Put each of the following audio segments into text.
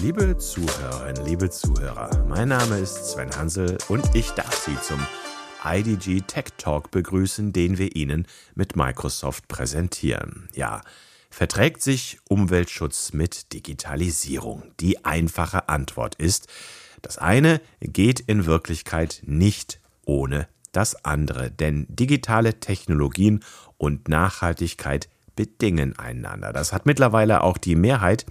Liebe Zuhörerinnen, liebe Zuhörer, mein Name ist Sven Hansel und ich darf Sie zum IDG Tech Talk begrüßen, den wir Ihnen mit Microsoft präsentieren. Ja, verträgt sich Umweltschutz mit Digitalisierung? Die einfache Antwort ist, das eine geht in Wirklichkeit nicht ohne das andere, denn digitale Technologien und Nachhaltigkeit bedingen einander. Das hat mittlerweile auch die Mehrheit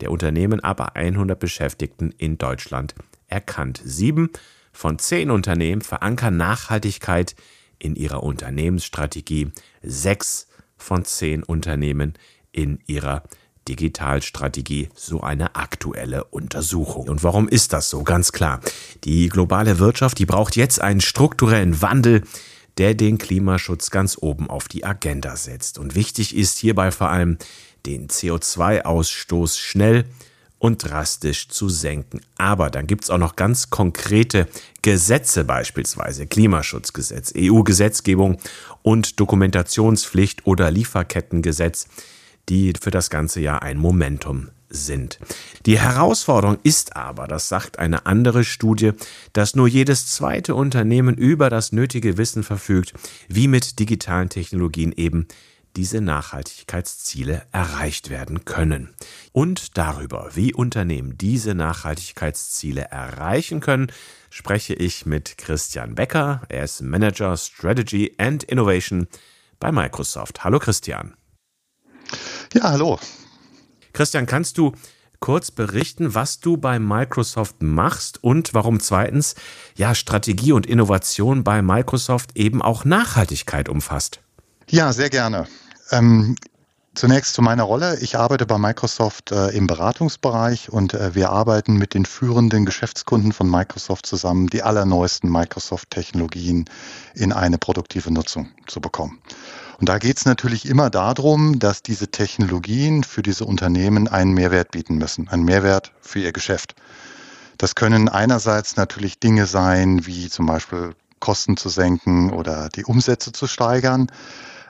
der Unternehmen aber 100 Beschäftigten in Deutschland erkannt. Sieben von zehn Unternehmen verankern Nachhaltigkeit in ihrer Unternehmensstrategie. Sechs von zehn Unternehmen in ihrer Digitalstrategie, so eine aktuelle Untersuchung. Und warum ist das so? Ganz klar. Die globale Wirtschaft, die braucht jetzt einen strukturellen Wandel, der den Klimaschutz ganz oben auf die Agenda setzt. Und wichtig ist hierbei vor allem den CO2-Ausstoß schnell und drastisch zu senken. Aber dann gibt es auch noch ganz konkrete Gesetze, beispielsweise Klimaschutzgesetz, EU-Gesetzgebung und Dokumentationspflicht oder Lieferkettengesetz, die für das ganze Jahr ein Momentum sind. Die Herausforderung ist aber, das sagt eine andere Studie, dass nur jedes zweite Unternehmen über das nötige Wissen verfügt, wie mit digitalen Technologien eben diese Nachhaltigkeitsziele erreicht werden können. Und darüber, wie Unternehmen diese Nachhaltigkeitsziele erreichen können, spreche ich mit Christian Becker. Er ist Manager Strategy and Innovation bei Microsoft. Hallo Christian. Ja, hallo. Christian, kannst du kurz berichten, was du bei Microsoft machst und warum zweitens ja Strategie und Innovation bei Microsoft eben auch Nachhaltigkeit umfasst? Ja, sehr gerne. Ähm, zunächst zu meiner Rolle. Ich arbeite bei Microsoft äh, im Beratungsbereich und äh, wir arbeiten mit den führenden Geschäftskunden von Microsoft zusammen, die allerneuesten Microsoft-Technologien in eine produktive Nutzung zu bekommen. Und da geht es natürlich immer darum, dass diese Technologien für diese Unternehmen einen Mehrwert bieten müssen, einen Mehrwert für ihr Geschäft. Das können einerseits natürlich Dinge sein, wie zum Beispiel Kosten zu senken oder die Umsätze zu steigern.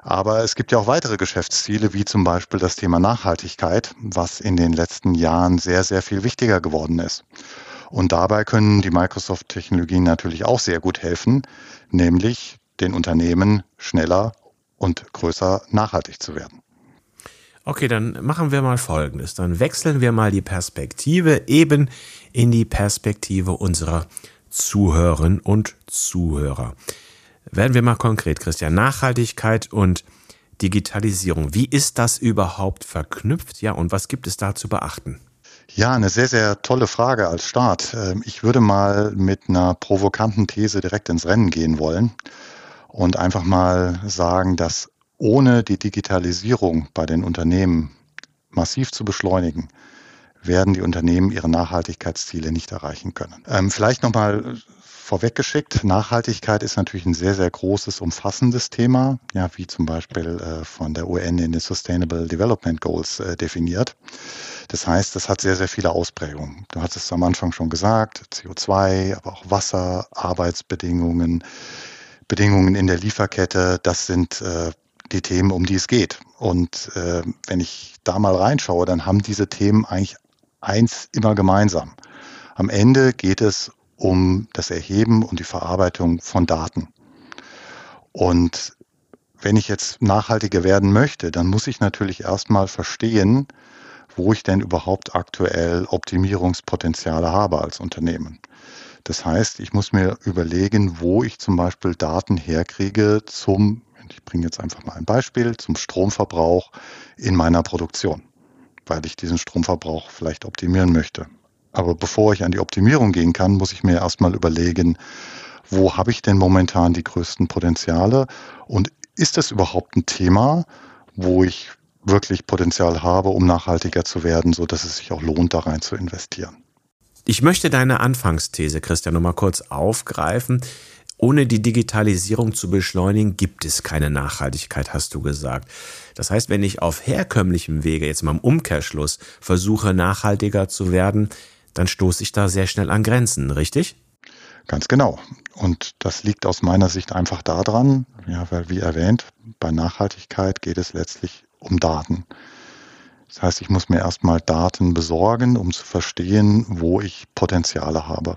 Aber es gibt ja auch weitere Geschäftsziele, wie zum Beispiel das Thema Nachhaltigkeit, was in den letzten Jahren sehr, sehr viel wichtiger geworden ist. Und dabei können die Microsoft-Technologien natürlich auch sehr gut helfen, nämlich den Unternehmen schneller und größer nachhaltig zu werden. Okay, dann machen wir mal Folgendes. Dann wechseln wir mal die Perspektive eben in die Perspektive unserer Zuhörerinnen und Zuhörer. Werden wir mal konkret, Christian. Nachhaltigkeit und Digitalisierung. Wie ist das überhaupt verknüpft? Ja, und was gibt es da zu beachten? Ja, eine sehr, sehr tolle Frage als Start. Ähm, ich würde mal mit einer provokanten These direkt ins Rennen gehen wollen und einfach mal sagen, dass ohne die Digitalisierung bei den Unternehmen massiv zu beschleunigen, werden die Unternehmen ihre Nachhaltigkeitsziele nicht erreichen können. Ähm, vielleicht nochmal vorweggeschickt, Nachhaltigkeit ist natürlich ein sehr, sehr großes, umfassendes Thema, ja, wie zum Beispiel äh, von der UN in den Sustainable Development Goals äh, definiert. Das heißt, das hat sehr, sehr viele Ausprägungen. Du hast es am Anfang schon gesagt, CO2, aber auch Wasser, Arbeitsbedingungen, Bedingungen in der Lieferkette, das sind äh, die Themen, um die es geht. Und äh, wenn ich da mal reinschaue, dann haben diese Themen eigentlich eins immer gemeinsam. Am Ende geht es um das Erheben und die Verarbeitung von Daten. Und wenn ich jetzt nachhaltiger werden möchte, dann muss ich natürlich erstmal verstehen, wo ich denn überhaupt aktuell Optimierungspotenziale habe als Unternehmen. Das heißt, ich muss mir überlegen, wo ich zum Beispiel Daten herkriege zum, ich bringe jetzt einfach mal ein Beispiel, zum Stromverbrauch in meiner Produktion, weil ich diesen Stromverbrauch vielleicht optimieren möchte. Aber bevor ich an die Optimierung gehen kann, muss ich mir erstmal überlegen, wo habe ich denn momentan die größten Potenziale und ist das überhaupt ein Thema, wo ich wirklich Potenzial habe, um nachhaltiger zu werden, so dass es sich auch lohnt, da rein zu investieren. Ich möchte deine Anfangsthese, Christian, nochmal kurz aufgreifen. Ohne die Digitalisierung zu beschleunigen, gibt es keine Nachhaltigkeit, hast du gesagt. Das heißt, wenn ich auf herkömmlichem Wege, jetzt mal im Umkehrschluss, versuche, nachhaltiger zu werden, dann stoße ich da sehr schnell an Grenzen, richtig? Ganz genau. Und das liegt aus meiner Sicht einfach daran, ja, weil wie erwähnt, bei Nachhaltigkeit geht es letztlich um Daten. Das heißt, ich muss mir erstmal Daten besorgen, um zu verstehen, wo ich Potenziale habe.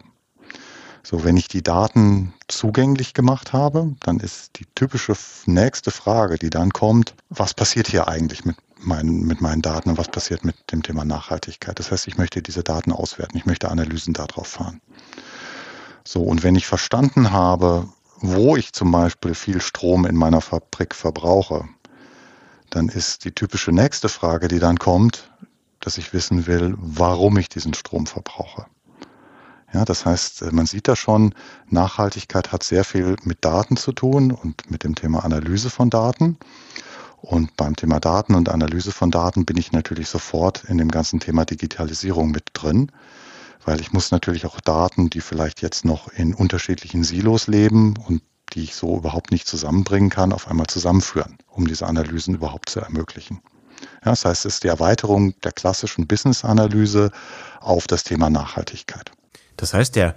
So, wenn ich die Daten zugänglich gemacht habe, dann ist die typische nächste Frage, die dann kommt, was passiert hier eigentlich mit meinen, mit meinen Daten und was passiert mit dem Thema Nachhaltigkeit? Das heißt, ich möchte diese Daten auswerten, ich möchte Analysen darauf fahren. So, und wenn ich verstanden habe, wo ich zum Beispiel viel Strom in meiner Fabrik verbrauche, dann ist die typische nächste Frage, die dann kommt, dass ich wissen will, warum ich diesen Strom verbrauche. Ja, das heißt, äh, man sieht da schon, Nachhaltigkeit hat sehr viel mit Daten zu tun und mit dem Thema Analyse von Daten. Und beim Thema Daten und Analyse von Daten bin ich natürlich sofort in dem ganzen Thema Digitalisierung mit drin, weil ich muss natürlich auch Daten, die vielleicht jetzt noch in unterschiedlichen Silos leben und die ich so überhaupt nicht zusammenbringen kann, auf einmal zusammenführen, um diese Analysen überhaupt zu ermöglichen. Ja, das heißt, es ist die Erweiterung der klassischen Business-Analyse auf das Thema Nachhaltigkeit. Das heißt, der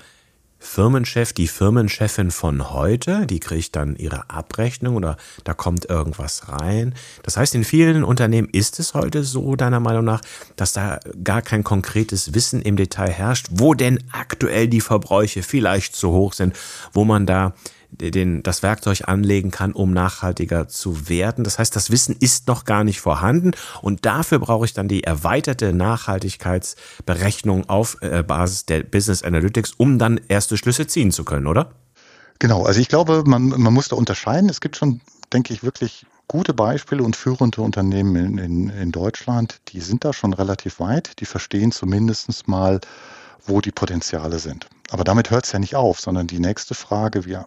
Firmenchef, die Firmenchefin von heute, die kriegt dann ihre Abrechnung oder da kommt irgendwas rein. Das heißt, in vielen Unternehmen ist es heute so, deiner Meinung nach, dass da gar kein konkretes Wissen im Detail herrscht, wo denn aktuell die Verbräuche vielleicht zu hoch sind, wo man da den, das Werkzeug anlegen kann, um nachhaltiger zu werden. Das heißt, das Wissen ist noch gar nicht vorhanden und dafür brauche ich dann die erweiterte Nachhaltigkeitsberechnung auf äh, Basis der Business Analytics, um dann erste Schlüsse ziehen zu können, oder? Genau, also ich glaube, man, man muss da unterscheiden. Es gibt schon, denke ich, wirklich gute Beispiele und führende Unternehmen in, in, in Deutschland, die sind da schon relativ weit, die verstehen zumindest mal, wo die Potenziale sind. Aber damit hört es ja nicht auf, sondern die nächste Frage, wir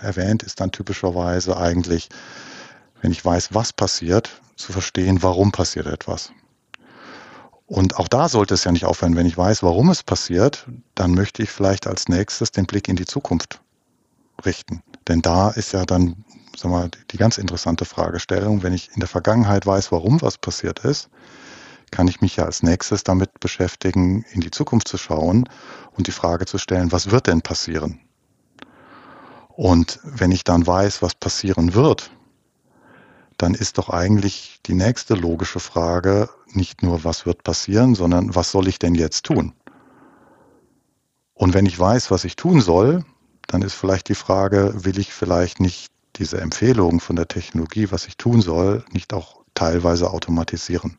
erwähnt, ist dann typischerweise eigentlich, wenn ich weiß, was passiert, zu verstehen, warum passiert etwas. Und auch da sollte es ja nicht aufhören. Wenn ich weiß, warum es passiert, dann möchte ich vielleicht als nächstes den Blick in die Zukunft richten. Denn da ist ja dann, sag mal, die ganz interessante Fragestellung. Wenn ich in der Vergangenheit weiß, warum was passiert ist, kann ich mich ja als nächstes damit beschäftigen, in die Zukunft zu schauen und die Frage zu stellen, was wird denn passieren? Und wenn ich dann weiß, was passieren wird, dann ist doch eigentlich die nächste logische Frage nicht nur, was wird passieren, sondern was soll ich denn jetzt tun? Und wenn ich weiß, was ich tun soll, dann ist vielleicht die Frage, will ich vielleicht nicht diese Empfehlungen von der Technologie, was ich tun soll, nicht auch teilweise automatisieren?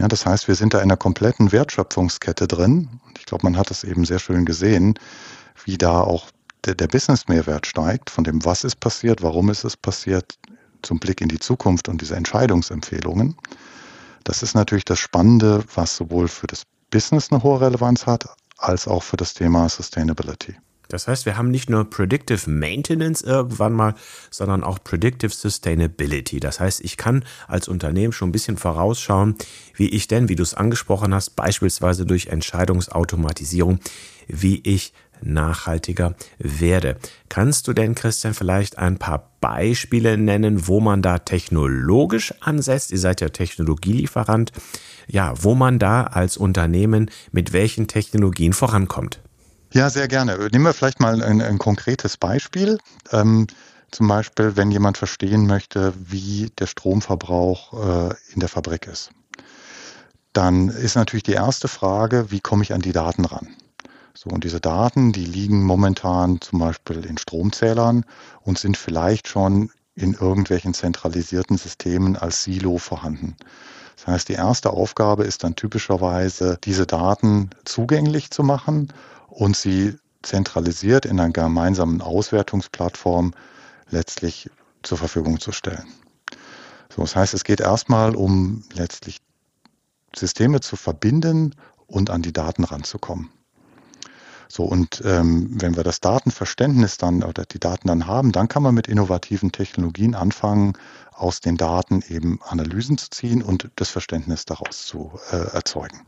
Ja, das heißt, wir sind da in einer kompletten Wertschöpfungskette drin. Ich glaube, man hat es eben sehr schön gesehen, wie da auch der, der Business-Mehrwert steigt, von dem, was ist passiert, warum ist es passiert, zum Blick in die Zukunft und diese Entscheidungsempfehlungen. Das ist natürlich das Spannende, was sowohl für das Business eine hohe Relevanz hat, als auch für das Thema Sustainability. Das heißt, wir haben nicht nur Predictive Maintenance irgendwann mal, sondern auch Predictive Sustainability. Das heißt, ich kann als Unternehmen schon ein bisschen vorausschauen, wie ich denn, wie du es angesprochen hast, beispielsweise durch Entscheidungsautomatisierung, wie ich nachhaltiger werde. Kannst du denn, Christian, vielleicht ein paar Beispiele nennen, wo man da technologisch ansetzt? Ihr seid ja Technologielieferant. Ja, wo man da als Unternehmen mit welchen Technologien vorankommt? Ja, sehr gerne. Nehmen wir vielleicht mal ein, ein konkretes Beispiel. Ähm, zum Beispiel, wenn jemand verstehen möchte, wie der Stromverbrauch äh, in der Fabrik ist. Dann ist natürlich die erste Frage, wie komme ich an die Daten ran? So, und diese Daten, die liegen momentan zum Beispiel in Stromzählern und sind vielleicht schon in irgendwelchen zentralisierten Systemen als Silo vorhanden. Das heißt, die erste Aufgabe ist dann typischerweise, diese Daten zugänglich zu machen und sie zentralisiert in einer gemeinsamen Auswertungsplattform letztlich zur Verfügung zu stellen. So, das heißt, es geht erstmal um letztlich Systeme zu verbinden und an die Daten ranzukommen. So, und ähm, wenn wir das Datenverständnis dann oder die Daten dann haben, dann kann man mit innovativen Technologien anfangen, aus den Daten eben Analysen zu ziehen und das Verständnis daraus zu äh, erzeugen.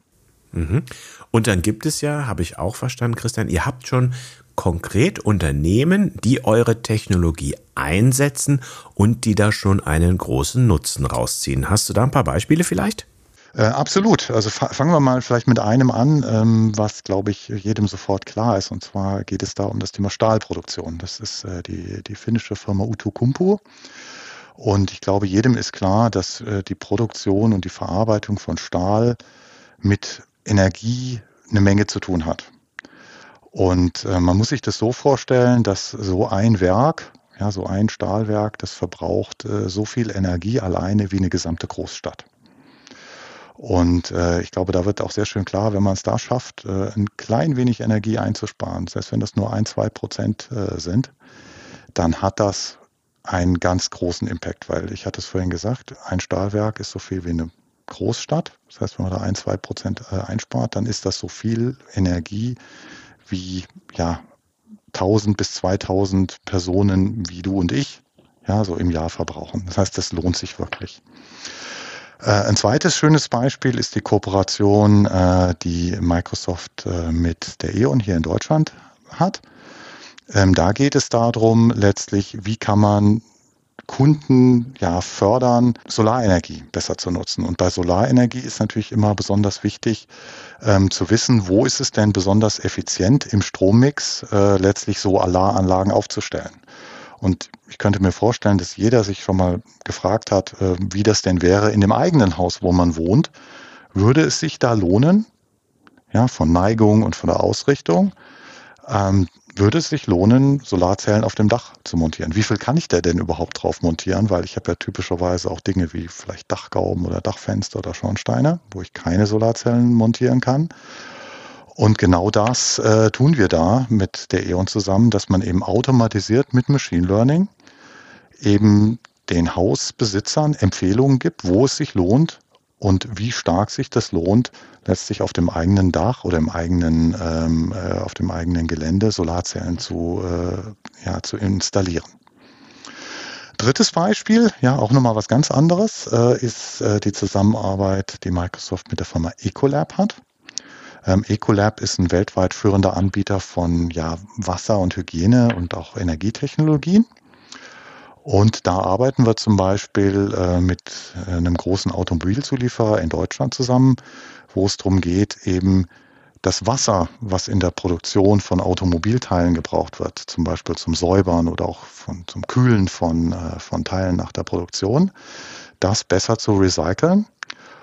Mhm. Und dann gibt es ja, habe ich auch verstanden, Christian, ihr habt schon konkret Unternehmen, die eure Technologie einsetzen und die da schon einen großen Nutzen rausziehen. Hast du da ein paar Beispiele vielleicht? Äh, absolut. Also fangen wir mal vielleicht mit einem an, ähm, was, glaube ich, jedem sofort klar ist. Und zwar geht es da um das Thema Stahlproduktion. Das ist äh, die, die finnische Firma Utukumpu. Und ich glaube, jedem ist klar, dass äh, die Produktion und die Verarbeitung von Stahl mit Energie eine Menge zu tun hat. Und äh, man muss sich das so vorstellen, dass so ein Werk, ja, so ein Stahlwerk, das verbraucht äh, so viel Energie alleine wie eine gesamte Großstadt. Und äh, ich glaube, da wird auch sehr schön klar, wenn man es da schafft, äh, ein klein wenig Energie einzusparen, selbst wenn das nur ein, zwei Prozent äh, sind, dann hat das einen ganz großen Impact, weil ich hatte es vorhin gesagt, ein Stahlwerk ist so viel wie eine Großstadt. Das heißt, wenn man da ein, zwei Prozent äh, einspart, dann ist das so viel Energie wie ja 1000 bis 2000 Personen wie du und ich, ja, so im Jahr verbrauchen. Das heißt, das lohnt sich wirklich. Äh, ein zweites schönes Beispiel ist die Kooperation, äh, die Microsoft äh, mit der E.ON hier in Deutschland hat. Ähm, da geht es darum, letztlich, wie kann man Kunden ja fördern, Solarenergie besser zu nutzen. Und bei Solarenergie ist natürlich immer besonders wichtig ähm, zu wissen, wo ist es denn besonders effizient im Strommix äh, letztlich Solaranlagen aufzustellen. Und ich könnte mir vorstellen, dass jeder sich schon mal gefragt hat, äh, wie das denn wäre in dem eigenen Haus, wo man wohnt. Würde es sich da lohnen, ja, von Neigung und von der Ausrichtung, ähm, würde es sich lohnen, Solarzellen auf dem Dach zu montieren? Wie viel kann ich da denn überhaupt drauf montieren? Weil ich habe ja typischerweise auch Dinge wie vielleicht Dachgauben oder Dachfenster oder Schornsteine, wo ich keine Solarzellen montieren kann. Und genau das äh, tun wir da mit der E.ON zusammen, dass man eben automatisiert mit Machine Learning eben den Hausbesitzern Empfehlungen gibt, wo es sich lohnt und wie stark sich das lohnt, letztlich auf dem eigenen Dach oder im eigenen, ähm, äh, auf dem eigenen Gelände Solarzellen zu, äh, ja, zu installieren. Drittes Beispiel, ja, auch nochmal was ganz anderes, äh, ist äh, die Zusammenarbeit, die Microsoft mit der Firma Ecolab hat. Ähm, Ecolab ist ein weltweit führender Anbieter von ja, Wasser- und Hygiene und auch Energietechnologien. Und da arbeiten wir zum Beispiel äh, mit äh, einem großen Automobilzulieferer in Deutschland zusammen, wo es darum geht, eben das Wasser, was in der Produktion von Automobilteilen gebraucht wird, zum Beispiel zum Säubern oder auch von, zum Kühlen von, äh, von Teilen nach der Produktion, das besser zu recyceln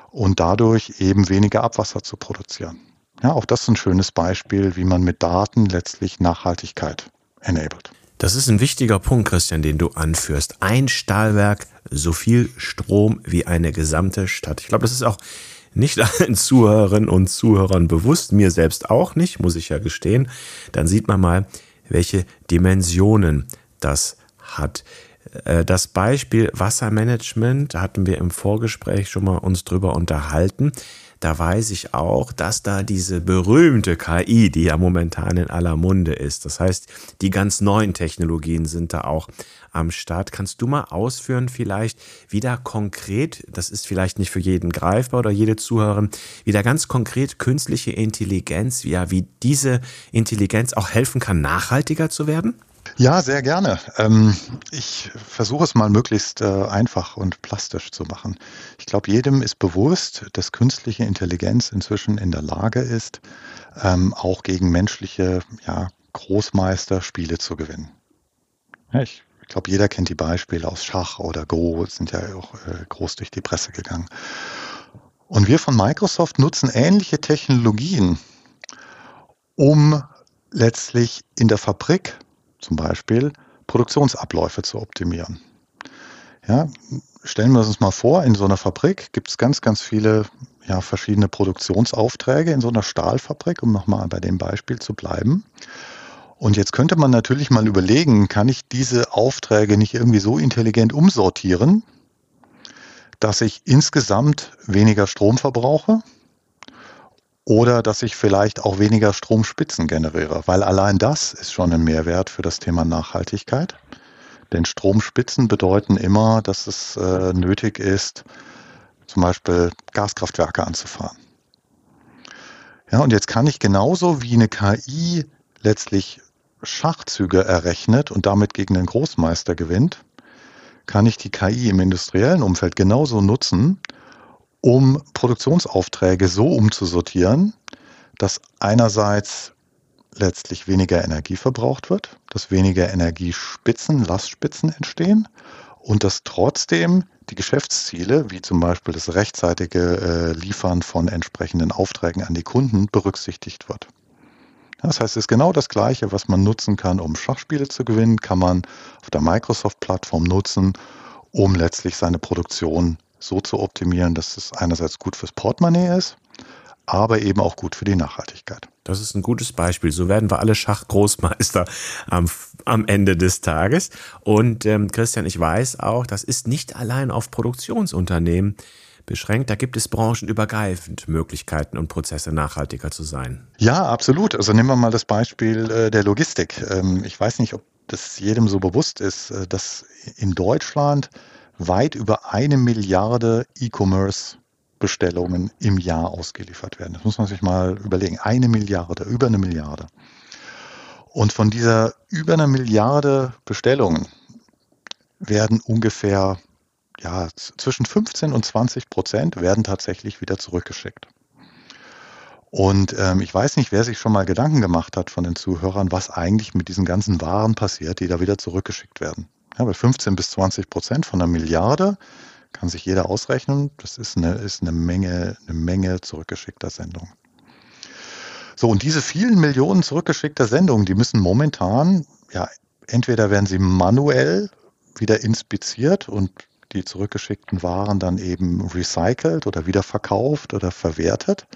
und dadurch eben weniger Abwasser zu produzieren. Ja, auch das ist ein schönes Beispiel, wie man mit Daten letztlich Nachhaltigkeit enabled. Das ist ein wichtiger Punkt, Christian, den du anführst. Ein Stahlwerk, so viel Strom wie eine gesamte Stadt. Ich glaube, das ist auch nicht allen Zuhörerinnen und Zuhörern bewusst, mir selbst auch nicht, muss ich ja gestehen. Dann sieht man mal, welche Dimensionen das hat. Äh, das Beispiel Wassermanagement hatten wir im Vorgespräch schon mal uns drüber unterhalten da weiß ich auch, dass da diese berühmte KI, die ja momentan in aller Munde ist, das heißt, die ganz neuen Technologien sind da auch am Start. Kannst du mal ausführen vielleicht, wie da konkret, das ist vielleicht nicht für jeden greifbar oder jede Zuhörerin, wie da ganz konkret künstliche Intelligenz, ja, wie diese Intelligenz auch helfen kann, nachhaltiger zu werden? Ja, sehr gerne. Ähm, ich versuche es mal möglichst äh, einfach und plastisch zu machen. Ich glaube, jedem ist bewusst, dass künstliche Intelligenz inzwischen in der Lage ist, ähm, auch gegen menschliche ja, Großmeister Spiele zu gewinnen. Ja, ich glaube, jeder kennt die Beispiele aus Schach oder Go, sind ja auch äh, groß durch die Presse gegangen. Und wir von Microsoft nutzen ähnliche Technologien, um letztlich in der Fabrik zum Beispiel Produktionsabläufe zu optimieren. Ja, stellen wir uns mal vor, in so einer Fabrik gibt es ganz, ganz viele ja, verschiedene Produktionsaufträge in so einer Stahlfabrik, um nochmal bei dem Beispiel zu bleiben. Und jetzt könnte man natürlich mal überlegen, kann ich diese Aufträge nicht irgendwie so intelligent umsortieren, dass ich insgesamt weniger Strom verbrauche oder dass ich vielleicht auch weniger Stromspitzen generiere, weil allein das ist schon ein Mehrwert für das Thema Nachhaltigkeit. Denn Stromspitzen bedeuten immer, dass es äh, nötig ist, zum Beispiel Gaskraftwerke anzufahren. Ja, und jetzt kann ich genauso wie eine KI letztlich Schachzüge errechnet und damit gegen den Großmeister gewinnt, kann ich die KI im industriellen Umfeld genauso nutzen, um Produktionsaufträge so umzusortieren, dass einerseits letztlich weniger Energie verbraucht wird, dass weniger Energiespitzen, Lastspitzen entstehen und dass trotzdem die Geschäftsziele, wie zum Beispiel das rechtzeitige äh, Liefern von entsprechenden Aufträgen an die Kunden, berücksichtigt wird. Das heißt, es ist genau das Gleiche, was man nutzen kann, um Schachspiele zu gewinnen, kann man auf der Microsoft-Plattform nutzen, um letztlich seine Produktion so zu optimieren, dass es einerseits gut fürs Portemonnaie ist, aber eben auch gut für die Nachhaltigkeit. Das ist ein gutes Beispiel. So werden wir alle Schachgroßmeister am, am Ende des Tages. Und ähm, Christian, ich weiß auch, das ist nicht allein auf Produktionsunternehmen beschränkt. Da gibt es branchenübergreifend Möglichkeiten und Prozesse nachhaltiger zu sein. Ja, absolut. Also nehmen wir mal das Beispiel äh, der Logistik. Ähm, ich weiß nicht, ob das jedem so bewusst ist, äh, dass in Deutschland weit über eine Milliarde E-Commerce Bestellungen im Jahr ausgeliefert werden. Das muss man sich mal überlegen. Eine Milliarde, über eine Milliarde. Und von dieser über eine Milliarde Bestellungen werden ungefähr ja, zwischen 15 und 20 Prozent werden tatsächlich wieder zurückgeschickt. Und ähm, ich weiß nicht, wer sich schon mal Gedanken gemacht hat von den Zuhörern, was eigentlich mit diesen ganzen Waren passiert, die da wieder zurückgeschickt werden. Ja, bei 15 bis 20 Prozent von einer Milliarde kann sich jeder ausrechnen. Das ist eine, ist eine Menge, eine Menge zurückgeschickter Sendungen. So, und diese vielen Millionen zurückgeschickter Sendungen, die müssen momentan, ja, entweder werden sie manuell wieder inspiziert und die zurückgeschickten Waren dann eben recycelt oder wieder verkauft oder verwertet.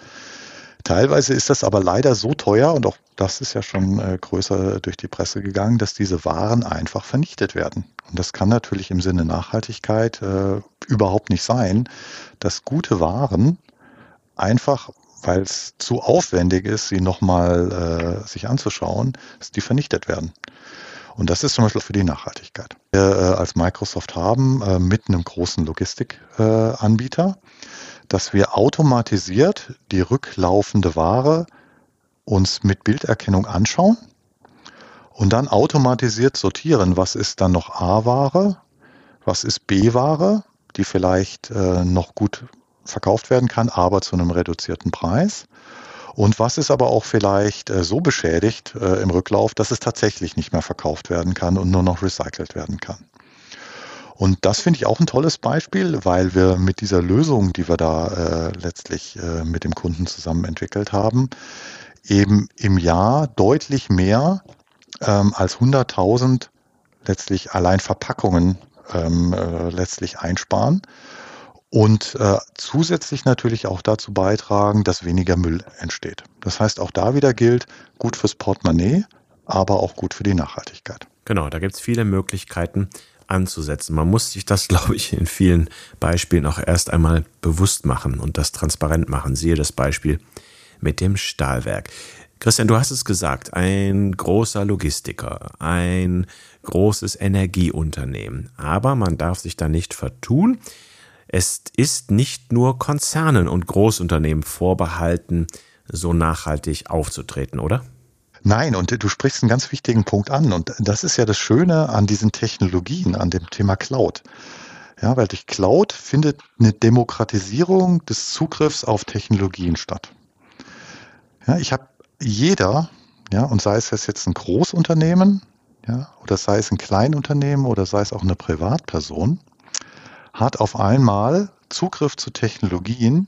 Teilweise ist das aber leider so teuer und auch das ist ja schon äh, größer durch die Presse gegangen, dass diese Waren einfach vernichtet werden. Und das kann natürlich im Sinne Nachhaltigkeit äh, überhaupt nicht sein, dass gute Waren einfach, weil es zu aufwendig ist, sie nochmal äh, sich anzuschauen, dass die vernichtet werden. Und das ist zum Beispiel für die Nachhaltigkeit. Wir äh, als Microsoft haben äh, mit einem großen Logistikanbieter äh, dass wir automatisiert die rücklaufende Ware uns mit Bilderkennung anschauen und dann automatisiert sortieren, was ist dann noch A-Ware, was ist B-Ware, die vielleicht äh, noch gut verkauft werden kann, aber zu einem reduzierten Preis. Und was ist aber auch vielleicht äh, so beschädigt äh, im Rücklauf, dass es tatsächlich nicht mehr verkauft werden kann und nur noch recycelt werden kann. Und das finde ich auch ein tolles Beispiel, weil wir mit dieser Lösung, die wir da äh, letztlich äh, mit dem Kunden zusammen entwickelt haben, eben im Jahr deutlich mehr ähm, als 100.000 letztlich allein Verpackungen ähm, äh, letztlich einsparen und äh, zusätzlich natürlich auch dazu beitragen, dass weniger Müll entsteht. Das heißt, auch da wieder gilt, gut fürs Portemonnaie, aber auch gut für die Nachhaltigkeit. Genau, da gibt es viele Möglichkeiten, anzusetzen. Man muss sich das, glaube ich, in vielen Beispielen auch erst einmal bewusst machen und das transparent machen. Siehe das Beispiel mit dem Stahlwerk. Christian, du hast es gesagt, ein großer Logistiker, ein großes Energieunternehmen. Aber man darf sich da nicht vertun. Es ist nicht nur Konzernen und Großunternehmen vorbehalten, so nachhaltig aufzutreten, oder? Nein, und du sprichst einen ganz wichtigen Punkt an. Und das ist ja das Schöne an diesen Technologien, an dem Thema Cloud. Ja, weil durch Cloud findet eine Demokratisierung des Zugriffs auf Technologien statt. Ja, ich habe jeder, ja, und sei es jetzt ein Großunternehmen, ja, oder sei es ein Kleinunternehmen oder sei es auch eine Privatperson, hat auf einmal Zugriff zu Technologien,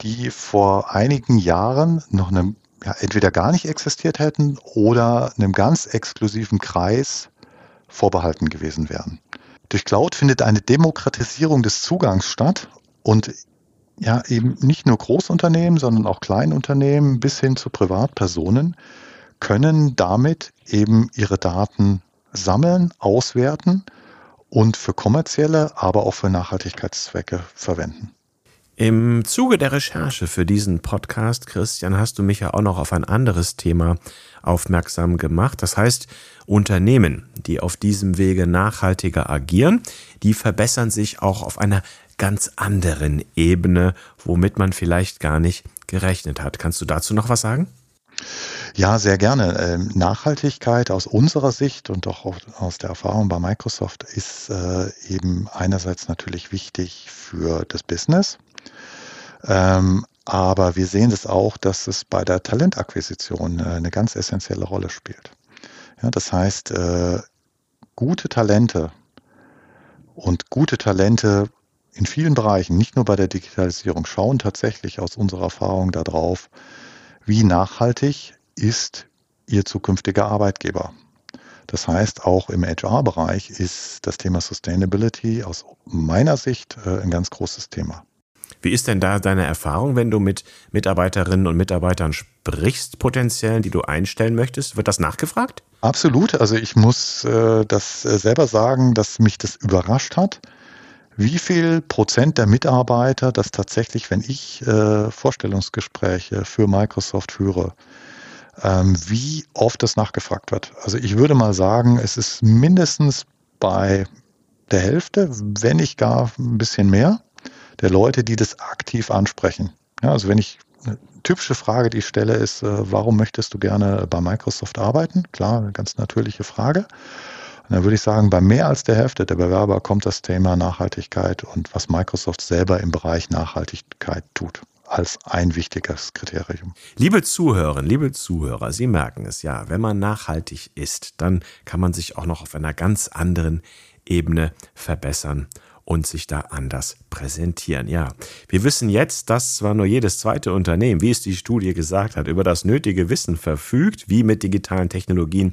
die vor einigen Jahren noch eine ja, entweder gar nicht existiert hätten oder einem ganz exklusiven Kreis vorbehalten gewesen wären. Durch Cloud findet eine Demokratisierung des Zugangs statt und ja, eben nicht nur Großunternehmen, sondern auch Kleinunternehmen bis hin zu Privatpersonen können damit eben ihre Daten sammeln, auswerten und für kommerzielle, aber auch für Nachhaltigkeitszwecke verwenden. Im Zuge der Recherche für diesen Podcast, Christian, hast du mich ja auch noch auf ein anderes Thema aufmerksam gemacht. Das heißt, Unternehmen, die auf diesem Wege nachhaltiger agieren, die verbessern sich auch auf einer ganz anderen Ebene, womit man vielleicht gar nicht gerechnet hat. Kannst du dazu noch was sagen? Ja, sehr gerne. Ähm, Nachhaltigkeit aus unserer Sicht und auch aus der Erfahrung bei Microsoft ist äh, eben einerseits natürlich wichtig für das Business. Ähm, aber wir sehen es auch, dass es bei der Talentakquisition äh, eine ganz essentielle Rolle spielt. Ja, das heißt, äh, gute Talente Und gute Talente in vielen Bereichen, nicht nur bei der Digitalisierung, schauen tatsächlich aus unserer Erfahrung darauf, wie nachhaltig ist ihr zukünftiger Arbeitgeber. Das heißt, auch im HR-Bereich ist das Thema Sustainability aus meiner Sicht äh, ein ganz großes Thema. Wie ist denn da deine Erfahrung, wenn du mit Mitarbeiterinnen und Mitarbeitern sprichst, potenziell, die du einstellen möchtest? Wird das nachgefragt? Absolut. Also ich muss äh, das äh, selber sagen, dass mich das überrascht hat, wie viel Prozent der Mitarbeiter das tatsächlich, wenn ich äh, Vorstellungsgespräche für Microsoft führe, ähm, wie oft das nachgefragt wird. Also ich würde mal sagen, es ist mindestens bei der Hälfte, wenn nicht gar ein bisschen mehr, der Leute, die das aktiv ansprechen. Ja, also wenn ich eine typische Frage, die ich stelle, ist, äh, warum möchtest du gerne bei Microsoft arbeiten? Klar, eine ganz natürliche Frage. Und dann würde ich sagen, bei mehr als der Hälfte der Bewerber kommt das Thema Nachhaltigkeit und was Microsoft selber im Bereich Nachhaltigkeit tut als ein wichtiges Kriterium. Liebe Zuhörerinnen, liebe Zuhörer, Sie merken es ja, wenn man nachhaltig ist, dann kann man sich auch noch auf einer ganz anderen Ebene verbessern und sich da anders präsentieren. Ja, wir wissen jetzt, dass zwar nur jedes zweite Unternehmen, wie es die Studie gesagt hat, über das nötige Wissen verfügt, wie mit digitalen Technologien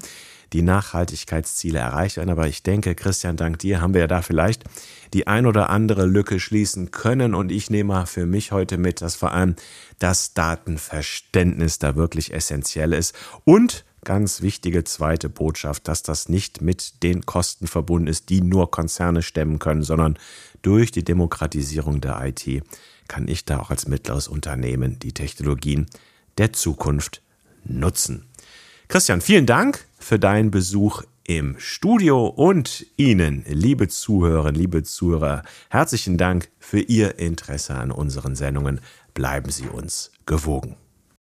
die Nachhaltigkeitsziele erreicht werden. Aber ich denke, Christian, dank dir haben wir ja da vielleicht die ein oder andere Lücke schließen können. Und ich nehme für mich heute mit, dass vor allem das Datenverständnis da wirklich essentiell ist. Und ganz wichtige zweite Botschaft, dass das nicht mit den Kosten verbunden ist, die nur Konzerne stemmen können, sondern durch die Demokratisierung der IT kann ich da auch als mittleres Unternehmen die Technologien der Zukunft nutzen. Christian, vielen Dank für deinen Besuch im Studio und Ihnen, liebe Zuhörerinnen, liebe Zuhörer, herzlichen Dank für Ihr Interesse an unseren Sendungen. Bleiben Sie uns gewogen.